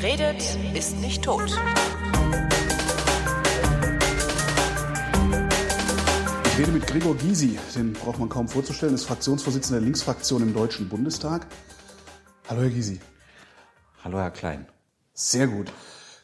Wer redet, ist nicht tot. Ich rede mit Gregor Gysi, den braucht man kaum vorzustellen, ist Fraktionsvorsitzender der Linksfraktion im Deutschen Bundestag. Hallo Herr Gysi. Hallo Herr Klein. Sehr gut.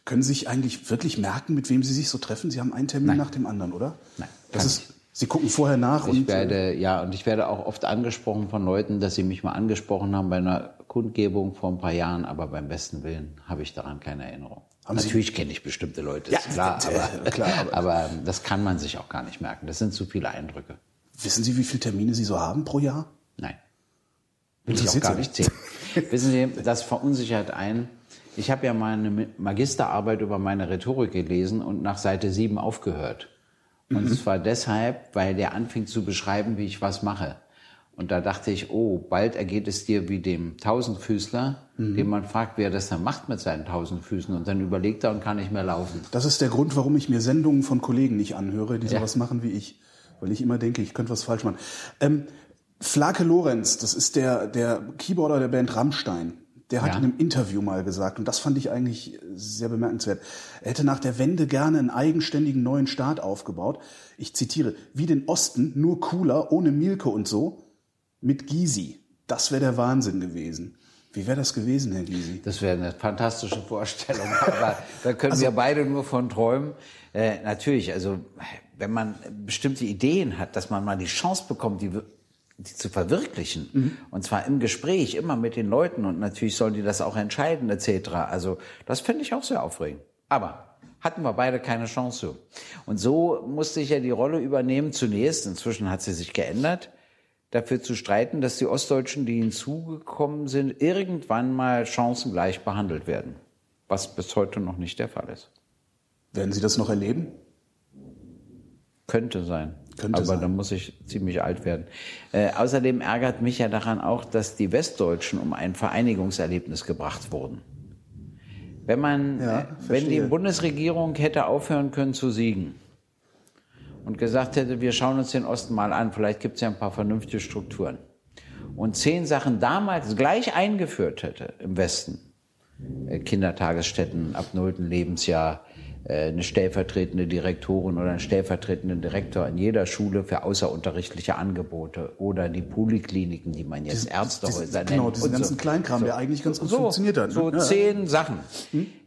Können Sie sich eigentlich wirklich merken, mit wem Sie sich so treffen? Sie haben einen Termin Nein. nach dem anderen, oder? Nein, Das ist, Sie gucken vorher nach Ich und werde, ja, und ich werde auch oft angesprochen von Leuten, dass sie mich mal angesprochen haben bei einer Kundgebung vor ein paar Jahren, aber beim besten Willen habe ich daran keine Erinnerung. Haben Natürlich kenne ich bestimmte Leute, Ja, klar, äh, aber, klar, aber- aber das kann man sich auch gar nicht merken. Das sind zu viele Eindrücke. wissen Sie, wie viele Termine Sie so haben pro Jahr? Nein. Will ich auch gar Sie nicht zählen. Wissen Sie, das verunsichert ein. Ich habe ja meine Magisterarbeit über meine Rhetorik gelesen und nach Seite 7 aufgehört. Und zwar deshalb, weil der anfing zu beschreiben, wie ich was mache. Und da dachte ich, oh, bald ergeht es dir wie dem Tausendfüßler, dem man fragt, wie er das dann macht mit seinen Tausendfüßen. Und dann überlegt er und kann nicht mehr laufen. Das ist der Grund, warum ich mir Sendungen von Kollegen nicht anhöre, die Ja. sowas machen wie ich. Weil ich immer denke, ich könnte was falsch machen. Ähm, Flake Lorenz, das ist der, der Keyboarder der Band Rammstein. Der hat Ja. in einem Interview mal gesagt, und das fand ich eigentlich sehr bemerkenswert, er hätte nach der Wende gerne einen eigenständigen neuen Staat aufgebaut. Ich zitiere, wie den Osten, nur cooler, ohne Milke und so, mit Gysi. Das wäre der Wahnsinn gewesen. Wie wäre das gewesen, Herr Gysi? Das wäre eine fantastische Vorstellung, aber da können Also wir beide nur von träumen. Äh, natürlich, also wenn man bestimmte Ideen hat, dass man mal die Chance bekommt, die, die zu verwirklichen, Mhm. und zwar im Gespräch, immer mit den Leuten und natürlich sollen die das auch entscheiden etc. Also das finde ich auch sehr aufregend. Aber hatten wir beide keine Chance. Und so musste ich ja die Rolle übernehmen zunächst, inzwischen hat sie sich geändert, dafür zu streiten, dass die Ostdeutschen, die hinzugekommen sind, irgendwann mal chancengleich behandelt werden. Was bis heute noch nicht der Fall ist. Werden Sie das noch erleben? Könnte sein. Könnte Aber sein. dann muss ich ziemlich alt werden. Äh, außerdem ärgert mich ja daran auch, dass die Westdeutschen um ein Vereinigungserlebnis gebracht wurden. Wenn man, Ja, äh, wenn die. Bundesregierung hätte aufhören können zu siegen und gesagt hätte, wir schauen uns den Osten mal an, vielleicht gibt es ja ein paar vernünftige Strukturen und zehn Sachen damals gleich eingeführt hätte im Westen, äh, Kindertagesstätten ab nullten Lebensjahr, äh, eine stellvertretende Direktorin oder einen stellvertretenden Direktor in jeder Schule für außerunterrichtliche Angebote oder die Polikliniken, die man jetzt Diesen- Ärztehäuser diesen- nennt. genau, diesen ganzen Kleinkram, der eigentlich ganz gut funktioniert hat, ne? So Ja, zehn Sachen.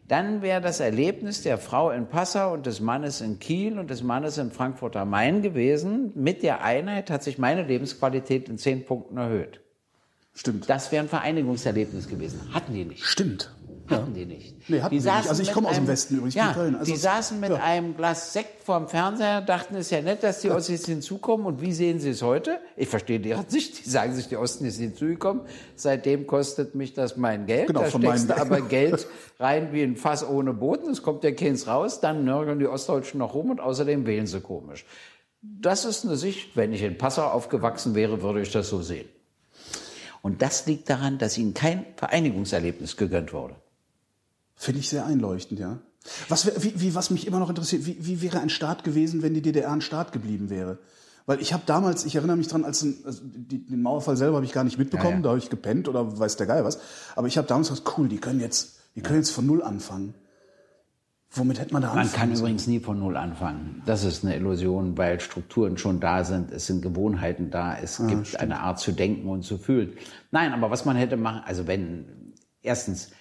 Dann wäre das Erlebnis der Frau in Passau und des Mannes in Kiel und des Mannes in Frankfurt am Main gewesen. Mit der Einheit hat sich meine Lebensqualität in zehn Punkten erhöht. Stimmt. Das wäre ein Vereinigungserlebnis gewesen. Hatten die nicht. Stimmt. Hatten die nicht. Nee, hatten die die nicht. Also ich komme aus dem Westen übrigens, Ja, Köln. Also die saßen mit ja. einem Glas Sekt vorm Fernseher, dachten, es ist ja nett, dass die Ossis hinzukommen. Und wie sehen sie es heute? Ich verstehe deren Sicht. Die sagen sich, die Osten ist hinzugekommen. Seitdem kostet mich das mein Geld. Genau, da von steckst du aber Geld rein wie ein Fass ohne Boden. Es kommt ja keins raus. Dann nörgeln die Ostdeutschen noch rum und außerdem wählen sie komisch. Das ist eine Sicht. Wenn ich in Passau aufgewachsen wäre, würde ich das so sehen. Und das liegt daran, dass ihnen kein Vereinigungserlebnis gegönnt wurde. Finde ich sehr einleuchtend, ja. Was, wie, wie, was mich immer noch interessiert, wie, wie wäre ein Staat gewesen, wenn die DDR ein Staat geblieben wäre? Weil ich habe damals, ich erinnere mich dran, als ein, also die, den Mauerfall selber habe ich gar nicht mitbekommen, Ja, ja. da habe ich gepennt oder weiß der Geil was. Aber ich habe damals gesagt, cool, die können jetzt, die können jetzt von null anfangen. Womit hätte man da Man anfangen kann sollen? übrigens nie von Null anfangen. Das ist eine Illusion, weil Strukturen schon da sind, es sind Gewohnheiten da, es gibt eine Art zu denken und zu fühlen. Nein, aber was man hätte machen, also wenn, erstens,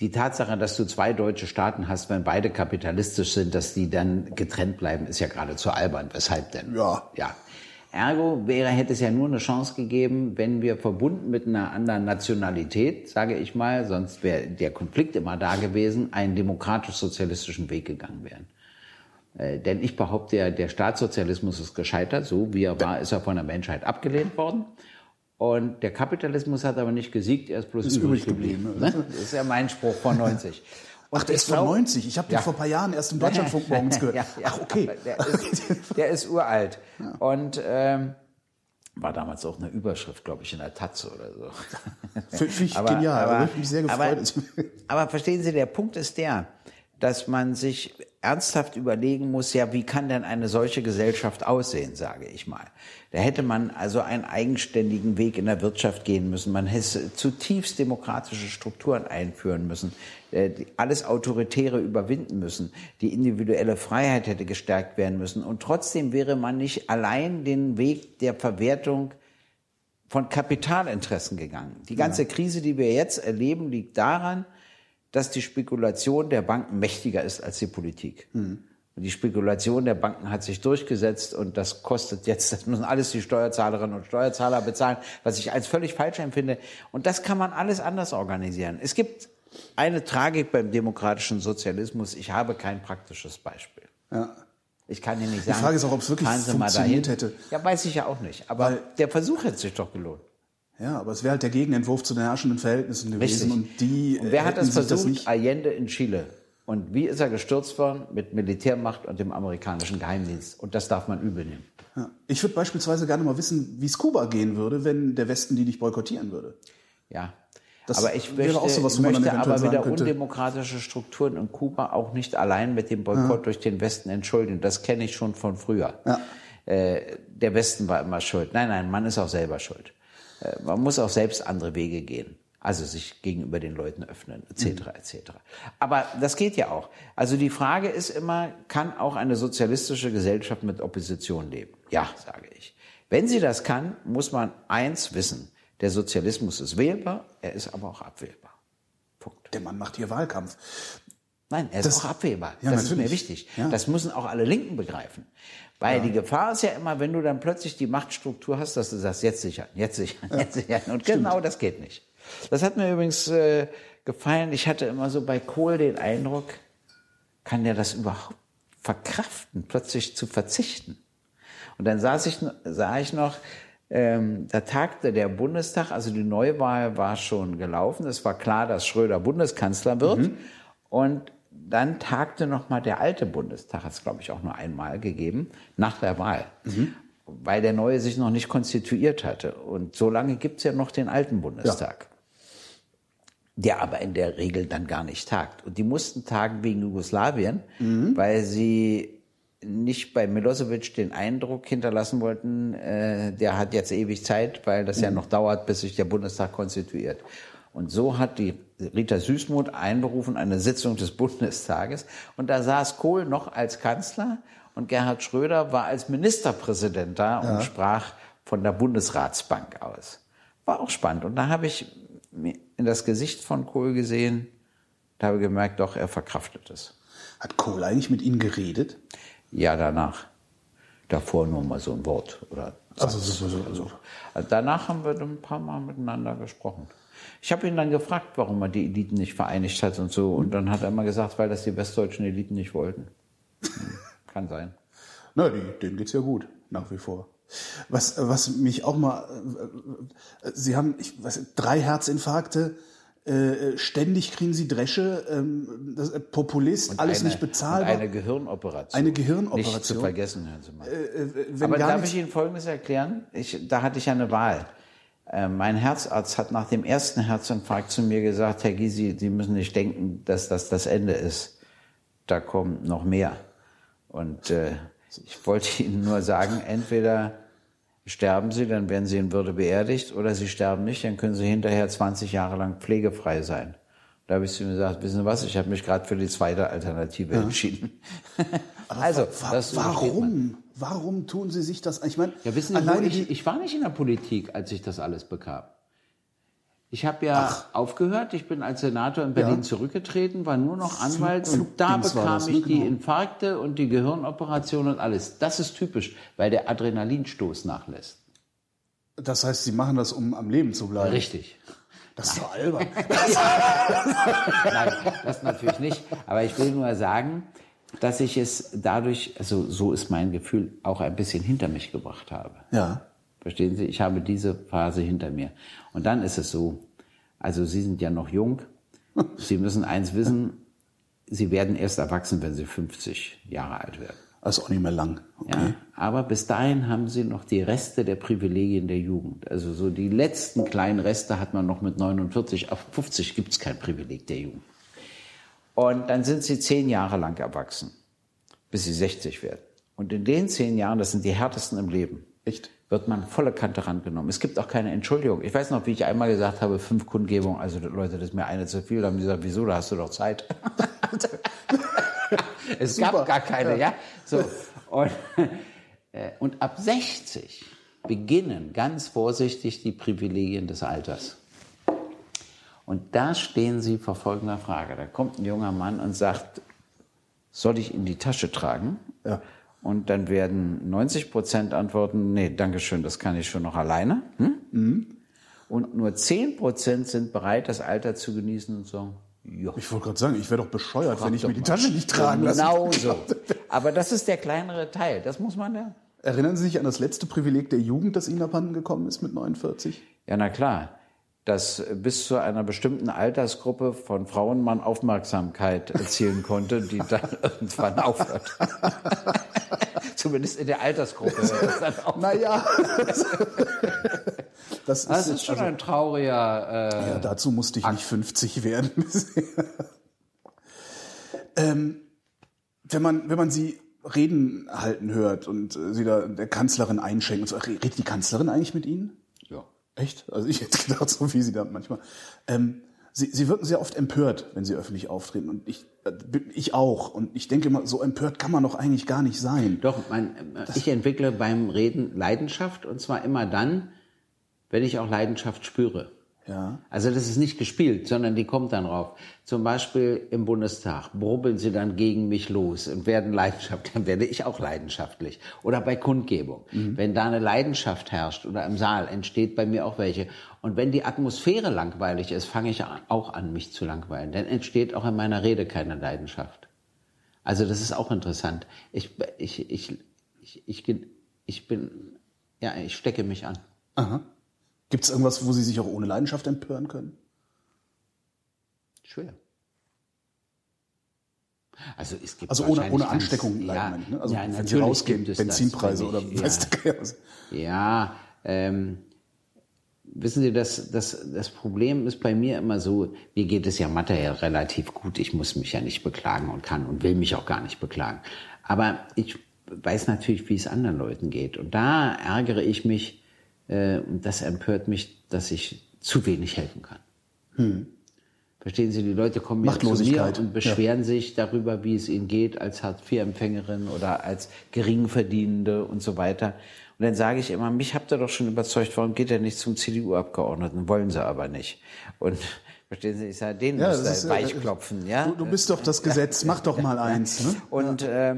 die Tatsache, dass du zwei deutsche Staaten hast, wenn beide kapitalistisch sind, dass die dann getrennt bleiben, ist ja geradezu albern. Weshalb denn? Ja. Ja. Ergo wäre, hätte es ja nur eine Chance gegeben, wenn wir verbunden mit einer anderen Nationalität, sage ich mal, sonst wäre der Konflikt immer da gewesen, einen demokratisch-sozialistischen Weg gegangen wären. Äh, denn ich behaupte ja, der Staatssozialismus ist gescheitert, so wie er war, ist er von der Menschheit abgelehnt worden. Und der Kapitalismus hat aber nicht gesiegt, er ist bloß Ist übrig geblieben, geblieben. Ne? Das ist ja mein Spruch von 90. Und Ach, der ist von glaub- 90. Ich habe den Ja. vor ein paar Jahren erst im Deutschlandfunk morgens gehört. ja, ja, Ach, okay. aber Der ist, der ist uralt. Und ähm, war damals auch eine Überschrift, glaube ich, in der Taz oder so. Finde ich genial. Aber, Aber, ich mich sehr gefreut. Aber, aber verstehen Sie, der Punkt ist der, dass man sich ernsthaft überlegen muss, ja, wie kann denn eine solche Gesellschaft aussehen, sage ich mal. Da hätte man also einen eigenständigen Weg in der Wirtschaft gehen müssen. Man hätte zutiefst demokratische Strukturen einführen müssen, äh, alles Autoritäre überwinden müssen. Die individuelle Freiheit hätte gestärkt werden müssen. Und trotzdem wäre man nicht allein den Weg der Verwertung von Kapitalinteressen gegangen. Die ganze ja. Krise, die wir jetzt erleben, liegt daran, dass die Spekulation der Banken mächtiger ist als die Politik. Mhm. Die Spekulation der Banken hat sich durchgesetzt und das kostet jetzt, das müssen alles die Steuerzahlerinnen und Steuerzahler bezahlen, was ich als völlig falsch empfinde. Und das kann man alles anders organisieren. Es gibt eine Tragik beim demokratischen Sozialismus. Ich habe kein praktisches Beispiel. Ja. Ich kann Ihnen nicht sagen. Die Frage ist auch, ob es wirklich funktioniert hätte. Ja, weiß ich ja auch nicht. Aber Weil, der Versuch hätte sich doch gelohnt. Ja, aber es wäre halt der Gegenentwurf zu den herrschenden Verhältnissen gewesen. Richtig. Und die und wer hat das versucht? Das nicht Allende in Chile. Und wie ist er gestürzt worden? Mit Militärmacht und dem amerikanischen Geheimdienst. Und das darf man übel nehmen. Ja. Ich würde beispielsweise gerne mal wissen, wie es Kuba gehen würde, wenn der Westen die nicht boykottieren würde. Ja, das aber ich möchte, auch sowas, möchte aber wieder undemokratische Strukturen in Kuba auch nicht allein mit dem Boykott ja. durch den Westen entschuldigen. Das kenne ich schon von früher. Ja. Äh, der Westen war immer schuld. Nein, nein, man ist auch selber schuld. Äh, man muss auch selbst andere Wege gehen. Also sich gegenüber den Leuten öffnen, etc., etc. Aber das geht ja auch. Also die Frage ist immer, kann auch eine sozialistische Gesellschaft mit Opposition leben? Ja, sage ich. Wenn sie das kann, muss man eins wissen. Der Sozialismus ist wählbar, er ist aber auch abwählbar. Punkt. Der Mann macht hier Wahlkampf. Nein, er ist das, auch abwählbar. Ja, das natürlich. ist mir wichtig. Ja. Das müssen auch alle Linken begreifen. Weil ja. die Gefahr ist ja immer, wenn du dann plötzlich die Machtstruktur hast, dass du sagst, jetzt sichern, jetzt sichern, jetzt sichern. Und Stimmt. genau das geht nicht. Das hat mir übrigens äh, gefallen. Ich hatte immer so bei Kohl den Eindruck, kann der das überhaupt verkraften, plötzlich zu verzichten? Und dann saß ich, sah ich noch, ähm, da tagte der Bundestag, also die Neuwahl war schon gelaufen. Es war klar, dass Schröder Bundeskanzler wird. Mhm. Und dann tagte noch mal der alte Bundestag, hat es glaube ich auch nur einmal gegeben, nach der Wahl. Mhm. Weil der neue sich noch nicht konstituiert hatte. Und so lange gibt es ja noch den alten Bundestag. Ja. Der aber in der Regel dann gar nicht tagt. Und die mussten tagen wegen Jugoslawien, mhm. weil sie nicht bei Milosevic den Eindruck hinterlassen wollten, äh, der hat jetzt ewig Zeit, weil das ja mhm. noch dauert, bis sich der Bundestag konstituiert. Und so hat die Rita Süßmuth einberufen eine Sitzung des Bundestages und da saß Kohl noch als Kanzler und Gerhard Schröder war als Ministerpräsident da und ja. sprach von der Bundesratsbank aus. War auch spannend. Und da habe ich in das Gesicht von Kohl gesehen, da habe ich gemerkt, doch, er verkraftet es. Hat Kohl eigentlich mit Ihnen geredet? Ja, danach. Davor nur mal so ein Wort oder. Also, so, so, so. also danach haben wir ein paar Mal miteinander gesprochen. Ich habe ihn dann gefragt, warum er die Eliten nicht vereinigt hat und so. Und dann hat er immer gesagt, weil das die westdeutschen Eliten nicht wollten. Hm, kann sein. Na, die, denen geht's ja gut, nach wie vor. Was, was mich auch mal, äh, Sie haben ich weiß, drei Herzinfarkte, äh, ständig kriegen sie Dresche, ähm, das, äh, Populist, und alles eine, nicht bezahlbar. eine Gehirnoperation. Eine Gehirnoperation. Nicht zu vergessen, Herr Zimmer. Äh, äh Aber darf ich Ihnen Folgendes erklären? Ich, da hatte ich ja eine Wahl. Äh, mein Herzarzt hat nach dem ersten Herzinfarkt zu mir gesagt, Herr Gysi, Sie müssen nicht denken, dass das das Ende ist. Da kommt noch mehr. Und äh, ich wollte Ihnen nur sagen, entweder Sterben Sie, dann werden Sie in Würde beerdigt, oder Sie sterben nicht, dann können Sie hinterher 20 Jahre lang pflegefrei sein. Da habe ich zu ihm gesagt, wissen Sie was, ich habe mich gerade für die zweite Alternative ja. entschieden. also, wa warum? Warum tun Sie sich das? Ich meine, ja, wissen Sie, ich, ich war nicht in der Politik, als ich das alles bekam. Ich habe ja Ach. aufgehört, ich bin als Senator in Berlin ja. zurückgetreten, war nur noch Anwalt Flug, und da bekam das, ich ne? die genau. Infarkte und die Gehirnoperation und alles. Das ist typisch, weil der Adrenalinstoß nachlässt. Das heißt, Sie machen das, um am Leben zu bleiben? Richtig. Das ist doch albern. Nein, das natürlich nicht. Aber ich will nur sagen, dass ich es dadurch, also so ist mein Gefühl, auch ein bisschen hinter mich gebracht habe. Ja. Verstehen Sie? Ich habe diese Phase hinter mir. Und dann ist es so, also Sie sind ja noch jung. Sie müssen eins wissen, Sie werden erst erwachsen, wenn Sie 50 Jahre alt werden. Also auch nicht mehr lang. Okay. Ja, aber bis dahin haben Sie noch die Reste der Privilegien der Jugend. Also so die letzten kleinen Reste hat man noch mit 49. Auf 50 gibt es kein Privileg der Jugend. Und dann sind Sie zehn Jahre lang erwachsen. bis sie 60 werden. Und in den zehn Jahren, das sind die härtesten im Leben, Echt? Wird man volle Kante rangenommen. Es gibt auch keine Entschuldigung. Ich weiß noch, wie ich einmal gesagt habe, fünf Kundgebungen, also Leute, das ist mir eine zu viel. Da haben die gesagt, wieso, da hast du doch Zeit. es Super. gab gar keine, ja. So. Und, äh, und ab 60 beginnen ganz vorsichtig die Privilegien des Alters. Und da stehen sie vor folgender Frage. Da kommt ein junger Mann und sagt, soll ich in die Tasche tragen? Ja. Und dann werden 90 Prozent antworten, nee, danke schön, das kann ich schon noch alleine. Hm? Und nur 10 Prozent sind bereit, das Alter zu genießen und sagen, ja. Ich wollte gerade sagen, ich wäre doch bescheuert, wenn ich mir die. Tasche nicht tragen lasse. Genau so. Aber das ist der kleinere Teil. Das muss man ja. Erinnern Sie sich an das letzte Privileg der Jugend, das Ihnen abhanden gekommen ist mit 49? Ja, na klar. Dass bis zu einer bestimmten Altersgruppe von Frauen man Aufmerksamkeit erzielen konnte, die dann irgendwann aufhört. Zumindest in der Altersgruppe. Naja. das ist, Das ist schon also, ein trauriger. Äh, ja, dazu musste ich nicht 50 werden. ähm, wenn, man, wenn man Sie Reden halten hört und äh, Sie da der Kanzlerin einschenken, und so, redet die Kanzlerin eigentlich mit Ihnen? ja. Echt? Also ich hätte gedacht, so wie Sie da manchmal. Ähm, Sie, Sie wirken sehr oft empört, wenn Sie öffentlich auftreten. Und ich, äh, bin- ich auch. Und ich denke immer, so empört kann man doch eigentlich gar nicht sein. Doch, mein, ich entwickle beim Reden Leidenschaft und zwar immer dann, wenn ich auch Leidenschaft spüre. Ja. Also das ist nicht gespielt, sondern die kommt dann rauf. Zum Beispiel im Bundestag brubbeln sie dann gegen mich los und werden leidenschaftlich, dann werde ich auch leidenschaftlich. Oder bei Kundgebung. Wenn da eine Leidenschaft herrscht oder im Saal, entsteht bei mir auch welche. Und wenn die Atmosphäre langweilig ist, fange ich auch an, mich zu langweilen. Dann entsteht auch in meiner Rede keine Leidenschaft. Also das ist auch interessant. Ich, ich, ich, ich, ich, ich bin, ja, ich stecke mich an. Aha. Gibt es irgendwas, wo Sie sich auch ohne Leidenschaft empören können? Schwer. Also es gibt Also ohne, ohne ganz- Ansteckung ja, leiden, meine ich, ne? Also ja, wenn Sie rausgehen, das, Benzinpreise wenn oder ich- weiß der Geier was. Ja, ähm, wissen Sie, das, das, das Problem ist bei mir immer so, mir geht es ja materiell relativ gut. Ich muss mich ja nicht beklagen und kann und will mich auch gar nicht beklagen. Aber ich weiß natürlich, wie es anderen Leuten geht. Und da ärgere ich mich, äh, und das empört mich, dass ich zu wenig helfen kann. Verstehen Sie, die Leute kommen ja zu mir und beschweren sich darüber, wie es ihnen geht als Hartz-IV-Empfängerin oder als Geringverdienende und so weiter. Und dann sage ich immer, mich habt ihr doch schon überzeugt, warum geht ihr nicht zum CDU-Abgeordneten? Wollen sie aber nicht. Und verstehen Sie, ich sage, denen Ja, ist, ihr äh, weichklopfen, ja? Du, du bist doch das Gesetz, mach doch mal eins. Ne? Und äh,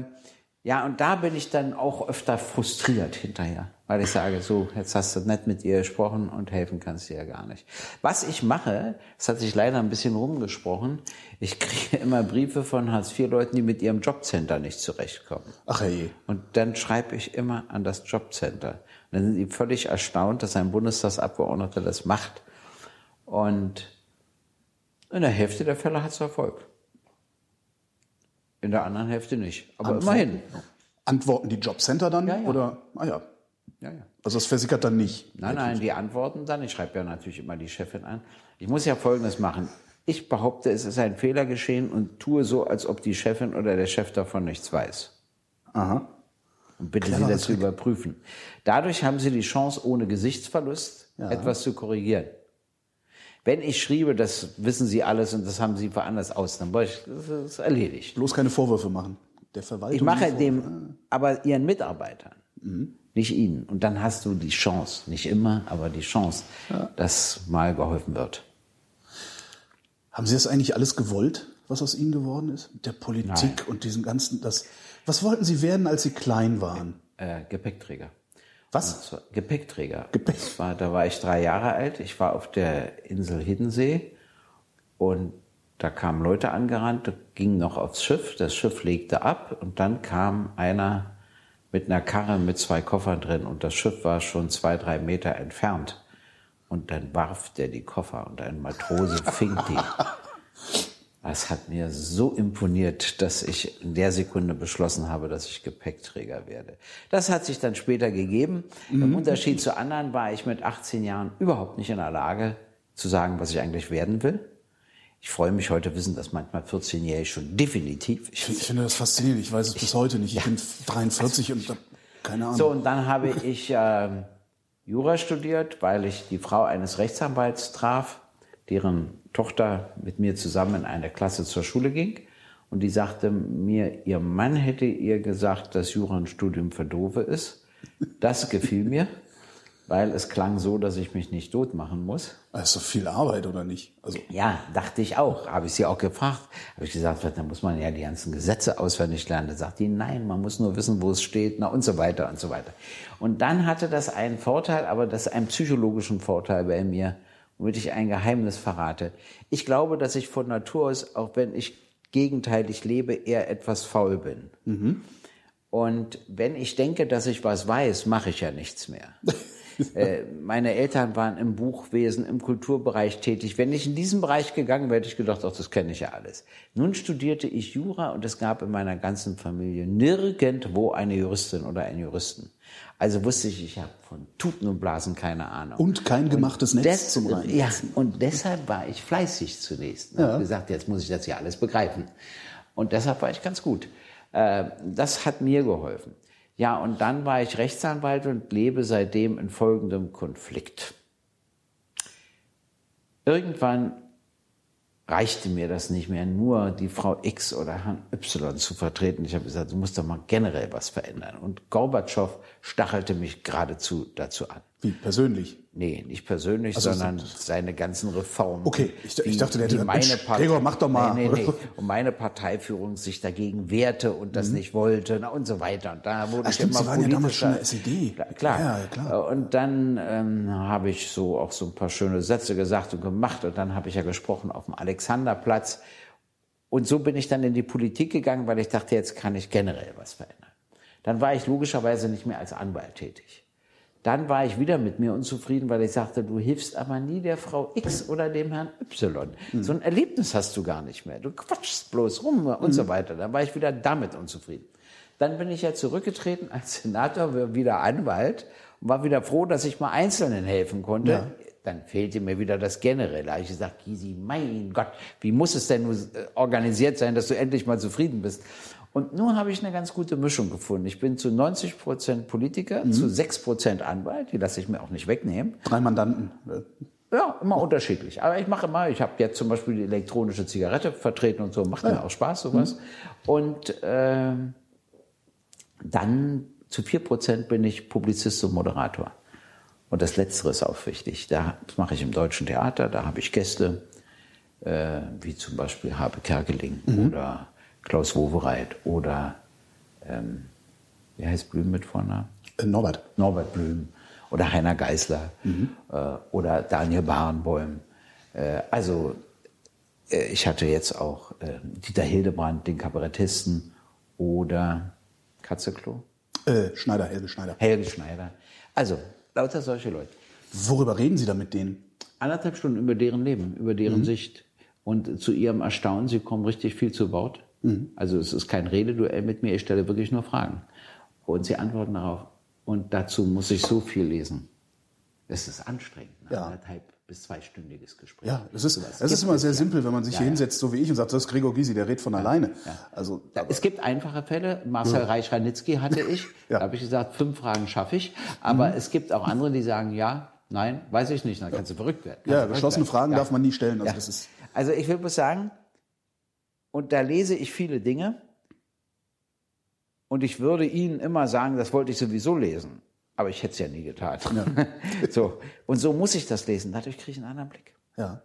ja, und da bin ich dann auch öfter frustriert hinterher, weil ich sage, so, jetzt hast du nett mit ihr gesprochen und helfen kannst du ja gar nicht. Was ich mache, das hat sich leider ein bisschen rumgesprochen, ich kriege immer Briefe von Hartz-IV-Leuten, die mit ihrem Jobcenter nicht zurechtkommen. Ach hey. Und dann schreibe ich immer an das Jobcenter. Und dann sind die völlig erstaunt, dass ein Bundestagsabgeordneter das macht. Und in der Hälfte der Fälle hat es Erfolg. In der anderen Hälfte nicht. Aber Antworten. immerhin. Antworten die Jobcenter dann? Ja, ja. Oder? Ah ja. Ja, ja. Also das versickert dann nicht. Nein, nein, die antworten dann. Ich schreibe ja natürlich immer die Chefin an. Ich muss ja Folgendes machen. Ich behaupte, es ist ein Fehler geschehen und tue so, als ob die Chefin oder der Chef davon nichts weiß. Aha. Und bitte Cleverer Sie das zu Trick. überprüfen. Dadurch haben Sie die Chance, ohne Gesichtsverlust etwas zu korrigieren. Wenn ich schriebe, das wissen Sie alles und das haben Sie woanders aus, dann war ich, das ist erledigt. Bloß keine Vorwürfe machen. Der Verwaltung. Ich mache dem, aber Ihren Mitarbeitern, nicht Ihnen. Und dann hast du die Chance, nicht immer, aber die Chance, dass mal geholfen wird. Haben Sie das eigentlich alles gewollt, was aus Ihnen geworden ist? Mit der Politik Nein. und diesen ganzen, das, was wollten Sie werden, als Sie klein waren? Äh, Gepäckträger. Was? Zwar Gepäckträger. Gepäck. War, da war ich drei Jahre alt. Ich war auf der Insel Hiddensee und da kamen Leute angerannt, gingen noch aufs Schiff. Das Schiff legte ab und dann kam einer mit einer Karre mit zwei Koffern drin und das Schiff war schon zwei, drei Meter entfernt. Und dann warf der die Koffer und ein Matrose fing die. Das hat mir so imponiert, dass ich in der Sekunde beschlossen habe, dass ich Gepäckträger werde. Das hat sich dann später gegeben. Im Unterschied zu anderen war ich mit 18 Jahren überhaupt nicht in der Lage zu sagen, was ich eigentlich werden will. Ich freue mich heute, wissen das manchmal 14-Jährige schon definitiv. Ich, ich finde das faszinierend. Ich weiß es bis heute nicht. Ich bin 43 und hab keine Ahnung. So, und dann habe ich äh, Jura studiert, weil ich die Frau eines Rechtsanwalts traf, deren Tochter mit mir zusammen in eine Klasse zur Schule ging. Und die sagte mir, ihr Mann hätte ihr gesagt, dass Jura ein Studium für Dove ist. Das gefiel mir, weil es klang so, dass ich mich nicht tot machen muss. Doch viel Arbeit, oder nicht? Also, Ja, dachte ich auch. Habe ich sie auch gefragt. Habe ich gesagt, da muss man ja die ganzen Gesetze auswendig lernen. Da sagt die, nein, man muss nur wissen, wo es steht, na und so weiter und so weiter. Und dann hatte das einen Vorteil, aber das einen psychologischen Vorteil bei mir, womit ich ein Geheimnis verrate. Ich glaube, dass ich von Natur aus, auch wenn ich gegenteilig lebe, eher etwas faul bin. Und wenn ich denke, dass ich was weiß, mache ich ja nichts mehr. Äh, Meine Eltern waren im Buchwesen, im Kulturbereich tätig. Wenn ich in diesen Bereich gegangen wäre, hätte ich gedacht, ach, das kenne ich ja alles. Nun studierte ich Jura und es gab in meiner ganzen Familie nirgendwo eine Juristin oder einen Juristen. Also wusste ich, ich habe von Tuten und Blasen keine Ahnung. Und kein gemachtes Netz des- zum Reinsetzen. Ja, und deshalb war ich fleißig zunächst. Ich habe gesagt, jetzt muss ich das ja alles begreifen. Und deshalb war ich ganz gut. Äh, Das hat mir geholfen. Ja, und dann war ich Rechtsanwalt und lebe seitdem in folgendem Konflikt. Irgendwann reichte mir das nicht mehr, nur die Frau X oder Herrn Y zu vertreten. Ich habe gesagt, du musst doch mal generell was verändern. Und Gorbatschow stachelte mich geradezu dazu an. Wie persönlich. Nee, nicht persönlich, Also sondern seine ganzen Reformen. Okay, ich- ich dachte, der hätte meine Mensch, Partei- Gregor, mach doch mal. Nee, nee, nee. Und meine Parteiführung sich dagegen wehrte und das nicht wollte na, und so weiter. Und da wurde Mhm. Ah, ich stimmt, immer Sie waren ja damals schon in der SED. Klar, ja, klar. Und dann ähm, habe ich so auch so ein paar schöne Sätze gesagt und gemacht. Und dann habe ich ja gesprochen auf dem Alexanderplatz. Und so bin ich dann in die Politik gegangen, weil ich dachte, jetzt kann ich generell was verändern. Dann war ich logischerweise nicht mehr als Anwalt tätig. Dann war ich wieder mit mir unzufrieden, weil ich sagte, du hilfst aber nie der Frau X oder dem Herrn Y. So ein Erlebnis hast du gar nicht mehr. Du quatschst bloß rum und so weiter. Dann war ich wieder damit unzufrieden. Dann bin ich ja zurückgetreten als Senator, wieder Anwalt und war wieder froh, dass ich mal Einzelnen helfen konnte. Dann fehlte mir wieder das Generelle. Ich gesagt, Gysi, mein Gott, wie muss es denn organisiert sein, dass du endlich mal zufrieden bist? Und nun habe ich eine ganz gute Mischung gefunden. Ich bin zu 90 Prozent Politiker, zu 6 Prozent Anwalt. Die lasse ich mir auch nicht wegnehmen. Drei Mandanten. Äh, Ja, immer unterschiedlich. Aber ich mache immer, ich habe jetzt zum Beispiel die elektronische Zigarette vertreten und so, macht mir auch Spaß, sowas. Und ähm, dann zu 4 Prozent bin ich Publizist und Moderator. Und das Letztere ist auch wichtig. Da, das mache ich im Deutschen Theater, da habe ich Gäste, äh, wie zum Beispiel Habe Kerkeling oder Klaus Wowereit oder, ähm, wie heißt Blüm mit Vornamen? äh, Norbert. Norbert Blüm oder Heiner Geißler äh, oder Daniel Barenboim. Äh, also äh, ich hatte jetzt auch äh, Dieter Hildebrand, den Kabarettisten oder Katzeklo, Äh, Schneider, Helge Schneider. Helge Schneider. Also lauter solche Leute. Worüber reden Sie da mit denen? Anderthalb Stunden über deren Leben, über deren Sicht. Und zu ihrem Erstaunen, sie kommen richtig viel zu Wort. Also es ist kein Rededuell mit mir, ich stelle wirklich nur Fragen. Und sie antworten darauf. Und dazu muss ich so viel lesen. Es ist anstrengend, Ja. anderthalb bis zweistündiges Gespräch. Ja, es ist, es ist immer sehr ja. simpel, wenn man sich Ja, hier hinsetzt, so wie ich, und sagt, das ist Gregor Gysi, der redet von alleine. Also, Es gibt einfache Fälle. Marcel Reich-Ranitzky hatte ich. Da habe ich gesagt, fünf Fragen schaffe ich. Aber es gibt auch andere, die sagen, ja, nein, weiß ich nicht. Dann kannst du verrückt werden. Kannst ja, geschlossene. Fragen darf man nie stellen. Also, das ist, Also ich will bloß sagen, und da lese ich viele Dinge und ich würde Ihnen immer sagen, das wollte ich sowieso lesen. Aber ich hätte es ja nie getan. so. Und so muss ich das lesen. Dadurch kriege ich einen anderen Blick. ja.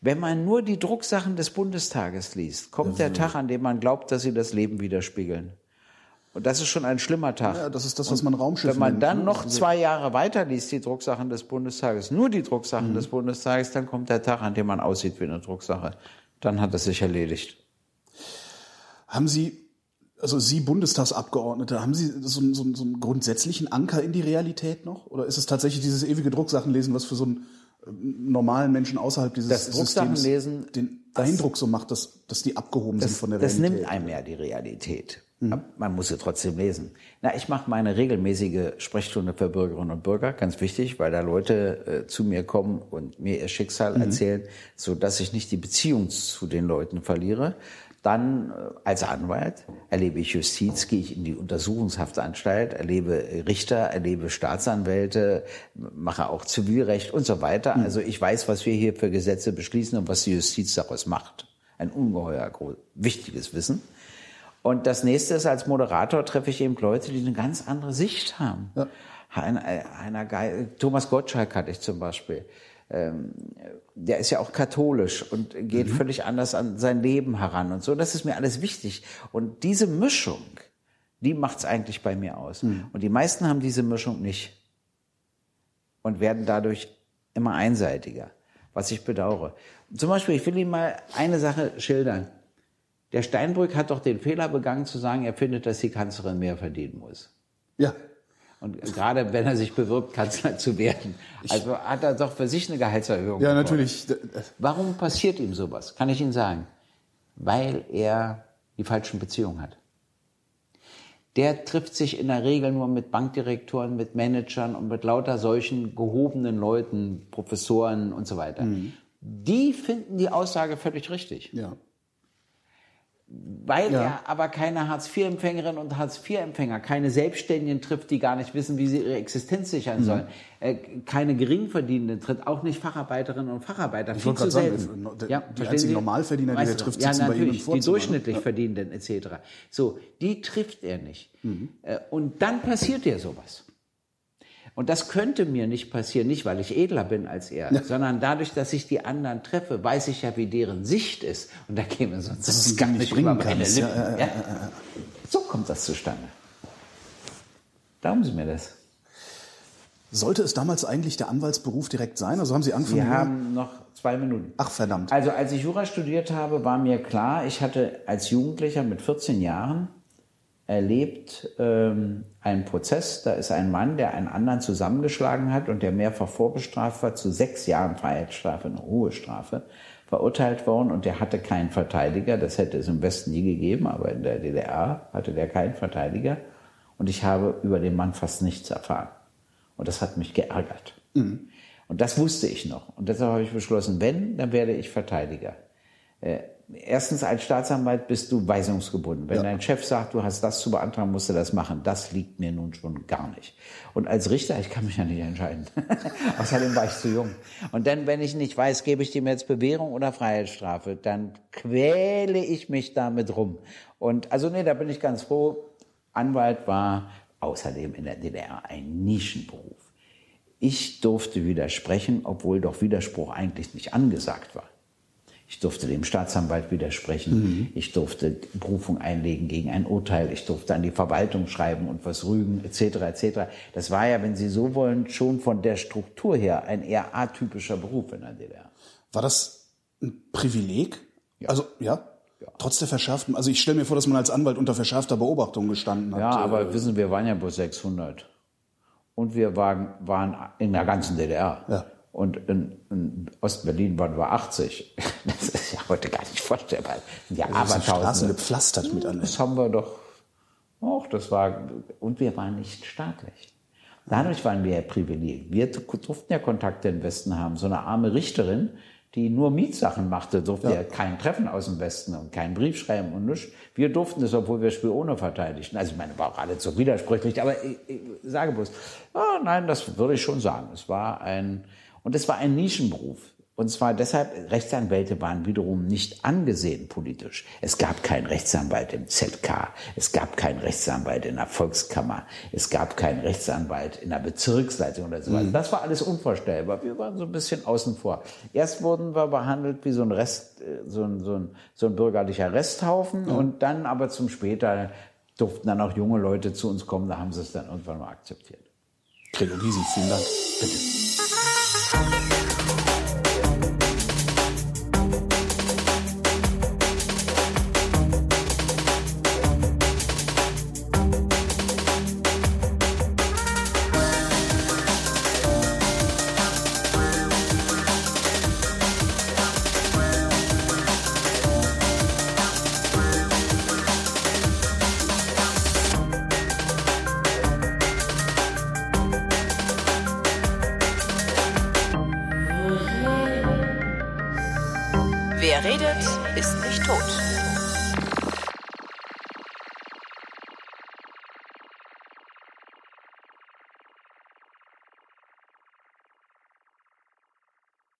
Wenn man nur die Drucksachen des Bundestages liest, kommt der Tag, an dem man glaubt, dass sie das Leben widerspiegeln. Und das ist schon ein schlimmer Tag. ja, das ist das, was man Raumschiff Wenn man dann ne? noch Also, zwei Jahre weiter liest, die Drucksachen des Bundestages, nur die Drucksachen Mhm. des Bundestages, dann kommt der Tag, an dem man aussieht wie eine Drucksache. Dann hat es sich erledigt. Haben Sie, also Sie Bundestagsabgeordnete, haben Sie so, einen- so, so einen grundsätzlichen Anker in die Realität noch? Oder ist es tatsächlich dieses ewige Drucksachenlesen, was für so einen äh, normalen Menschen außerhalb dieses Das Systems Drucksachenlesen, den Eindruck so macht, dass, dass die abgehoben sind Das, von der das Realität? nimmt einem ja die Realität. Aber man muss sie trotzdem lesen. Na, ich mache meine regelmäßige Sprechstunde für Bürgerinnen und Bürger, ganz wichtig, weil da Leute äh, zu mir kommen und mir ihr Schicksal erzählen, so dass ich nicht die Beziehung zu den Leuten verliere. Dann äh, als Anwalt erlebe ich Justiz, gehe ich in die Untersuchungshaftanstalt, erlebe Richter, erlebe Staatsanwälte, mache auch Zivilrecht und so weiter. Also ich weiß, was wir hier für Gesetze beschließen und was die Justiz daraus macht. Ein ungeheuer groß, wichtiges Wissen. Und das nächste ist, als Moderator treffe ich eben Leute, die eine ganz andere Sicht haben. Ja. Einer, einer Geil, Thomas Gottschalk hatte ich zum Beispiel. Ähm, der ist ja auch katholisch und geht mhm. völlig anders an sein Leben heran und so. Das ist mir alles wichtig. Und diese Mischung, die macht's eigentlich bei mir aus. Mhm. Und die meisten haben diese Mischung nicht und werden dadurch immer einseitiger, was ich bedauere. Zum Beispiel, ich will Ihnen mal eine Sache schildern. Der Steinbrück hat doch den Fehler begangen zu sagen, er findet, dass die Kanzlerin mehr verdienen muss. Ja. Und gerade wenn er sich bewirbt, Kanzler zu werden. Also hat er doch für sich eine Gehaltserhöhung. Ja, natürlich. Warum passiert ihm sowas? Kann ich Ihnen sagen. Weil er die falschen Beziehungen hat. Der trifft sich in der Regel nur mit Bankdirektoren, mit Managern und mit lauter solchen gehobenen Leuten, Professoren und so weiter. Mhm. Die finden die Aussage völlig richtig. Ja weil ja. er aber keine Hartz-IV-Empfängerin und Hartz-IV-Empfänger, keine Selbstständigen trifft, die gar nicht wissen, wie sie ihre Existenz sichern mhm. sollen, äh, keine Geringverdienenden tritt, auch nicht Facharbeiterinnen und Facharbeiter, ich viel zu selten. Sagen, die ja, einzigen Normalverdiener, die er trifft, sitzen ja, bei ihm im Die durchschnittlich ja. Verdienenden etc. So, die trifft er nicht. Mhm. Äh, und dann passiert dir sowas. Und das könnte mir nicht passieren, nicht weil ich edler bin als er, ja. sondern dadurch, dass ich die anderen treffe, weiß ich ja, wie deren Sicht ist. Und da käme sonst das ist gar nicht bringen über meine Lippen. Ja, ja, so kommt das zustande. Glauben Sie mir das? Sollte es damals eigentlich der Anwaltsberuf direkt sein? Also haben Sie angefangen? Wir haben noch zwei Minuten. Ach verdammt. Also als ich Jura studiert habe, war mir klar, ich hatte als Jugendlicher mit 14 Jahren erlebt ähm, einen Prozess. Da ist ein Mann, der einen anderen zusammengeschlagen hat und der mehrfach vorbestraft war, zu sechs Jahren Freiheitsstrafe, eine hohe Strafe, verurteilt worden und der hatte keinen Verteidiger. Das hätte es im Westen nie gegeben, aber in der DDR hatte der keinen Verteidiger. Und ich habe über den Mann fast nichts erfahren. Und das hat mich geärgert. Mhm. Und das wusste ich noch. Und deshalb habe ich beschlossen, wenn, dann werde ich Verteidiger. Äh, erstens als Staatsanwalt bist du weisungsgebunden. Wenn ja. dein Chef sagt, du hast das zu beantragen, musst du das machen. Das liegt mir nun schon gar nicht. Und als Richter, ich kann mich ja nicht entscheiden. Außerdem war ich zu jung. Und dann, wenn ich nicht weiß, gebe ich dem jetzt Bewährung oder Freiheitsstrafe, dann quäle ich mich damit rum. Und also nee, da bin ich ganz froh. Anwalt war außerdem in der DDR ein Nischenberuf. Ich durfte widersprechen, obwohl doch Widerspruch eigentlich nicht angesagt war. Ich durfte dem Staatsanwalt widersprechen. Mhm. Ich durfte Berufung einlegen gegen ein Urteil. Ich durfte an die Verwaltung schreiben und was rügen, etc. etc. Das war ja, wenn Sie so wollen, schon von der Struktur her ein eher atypischer Beruf in der DDR. War das ein Privileg? Ja. Also ja. ja. Trotz der verschärften, also ich stelle mir vor, dass man als Anwalt unter verschärfter Beobachtung gestanden hat. Ja, aber wissen, wir waren ja bloß 600. Und wir waren, waren in der ganzen DDR. Ja. Und in, in Ostberlin waren wir 80. Das ist ja heute gar nicht vorstellbar. Ja, aber Straßen gepflastert mit an. Das haben wir doch. auch. das war, und wir waren nicht staatlich. Dadurch waren wir ja privilegiert. Wir durften ja Kontakte im Westen haben. So eine arme Richterin, die nur Mietsachen machte, durfte ja. ja kein Treffen aus dem Westen und keinen Brief schreiben und nichts. Wir durften das, obwohl wir Spione verteidigten. Also ich meine, war auch alles so widersprüchlich, aber ich, ich sage bloß, oh nein, das würde ich schon sagen. Es war ein, und es war ein Nischenberuf. Und zwar deshalb, Rechtsanwälte waren wiederum nicht angesehen politisch. Es gab keinen Rechtsanwalt im ZK, es gab keinen Rechtsanwalt in der Volkskammer, es gab keinen Rechtsanwalt in der Bezirksleitung oder so weiter. Mhm. Das war alles unvorstellbar. Wir waren so ein bisschen außen vor. Erst wurden wir behandelt wie so ein Rest, äh, so ein, so ein, so ein bürgerlicher Resthaufen mhm. und dann aber zum später durften dann auch junge Leute zu uns kommen, da haben sie es dann irgendwann mal akzeptiert. Gregor Gysi, vielen Dank. Bitte.